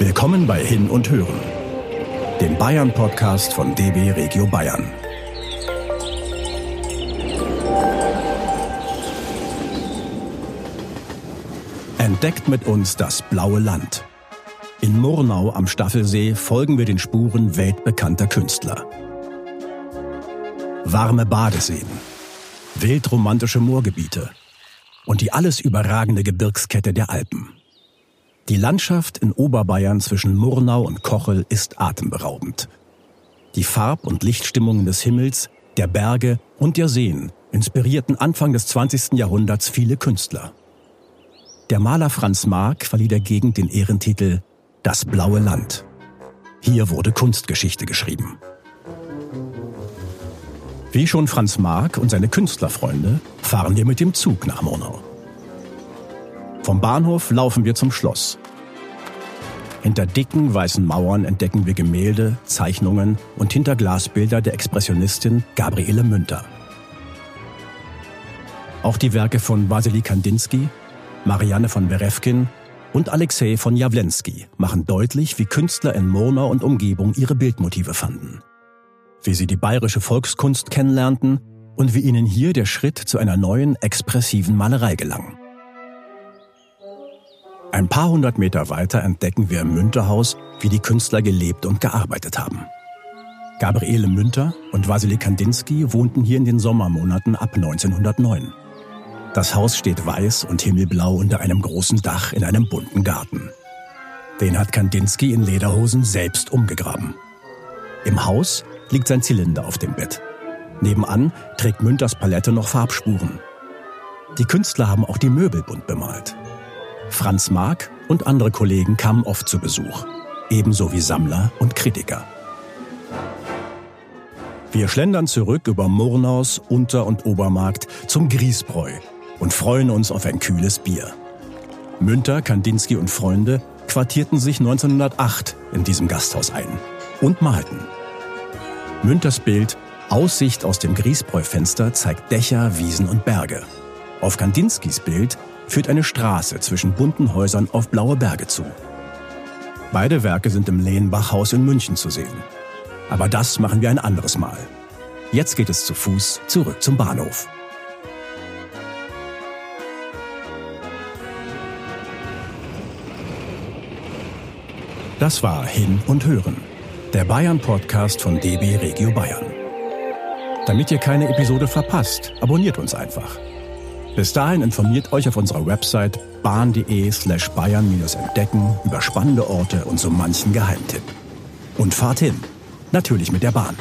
Willkommen bei Hin und Hören, dem Bayern-Podcast von DB Regio Bayern. Entdeckt mit uns das blaue Land. In Murnau am Staffelsee folgen wir den Spuren weltbekannter Künstler. Warme Badeseen, wildromantische Moorgebiete und die alles überragende Gebirgskette der Alpen. Die Landschaft in Oberbayern zwischen Murnau und Kochel ist atemberaubend. Die Farb- und Lichtstimmungen des Himmels, der Berge und der Seen inspirierten Anfang des 20. Jahrhunderts viele Künstler. Der Maler Franz Marc verlieh der Gegend den Ehrentitel Das blaue Land. Hier wurde Kunstgeschichte geschrieben. Wie schon Franz Marc und seine Künstlerfreunde fahren wir mit dem Zug nach Murnau. Vom Bahnhof laufen wir zum Schloss. Hinter dicken weißen Mauern entdecken wir Gemälde, Zeichnungen und Hinterglasbilder der Expressionistin Gabriele Münter. Auch die Werke von Wasili Kandinsky, Marianne von Berewkin und Alexei von Jawlensky machen deutlich, wie Künstler in Murnau und Umgebung ihre Bildmotive fanden. Wie sie die bayerische Volkskunst kennenlernten und wie ihnen hier der Schritt zu einer neuen, expressiven Malerei gelang. Ein paar hundert Meter weiter entdecken wir im Münterhaus, wie die Künstler gelebt und gearbeitet haben. Gabriele Münter und Wasili Kandinsky wohnten hier in den Sommermonaten ab 1909. Das Haus steht weiß und himmelblau unter einem großen Dach in einem bunten Garten. Den hat Kandinsky in Lederhosen selbst umgegraben. Im Haus liegt sein Zylinder auf dem Bett. Nebenan trägt Münters Palette noch Farbspuren. Die Künstler haben auch die Möbel bunt bemalt. Franz Marc und andere Kollegen kamen oft zu Besuch, ebenso wie Sammler und Kritiker. Wir schlendern zurück über Murnaus, Unter- und Obermarkt zum Griesbräu und freuen uns auf ein kühles Bier. Münter, Kandinsky und Freunde quartierten sich 1908 in diesem Gasthaus ein und malten. Münters Bild Aussicht aus dem Griesbräu-Fenster zeigt Dächer, Wiesen und Berge. Auf Kandinskys Bild führt eine Straße zwischen bunten Häusern auf blaue Berge zu. Beide Werke sind im Lehenbachhaus in München zu sehen. Aber das machen wir ein anderes Mal. Jetzt geht es zu Fuß zurück zum Bahnhof. Das war Hin und Hören, der Bayern-Podcast von DB Regio Bayern. Damit ihr keine Episode verpasst, abonniert uns einfach. Bis dahin informiert euch auf unserer Website bahn.de slash bayern-entdecken über spannende Orte und so manchen Geheimtipp. Und fahrt hin. Natürlich mit der Bahn.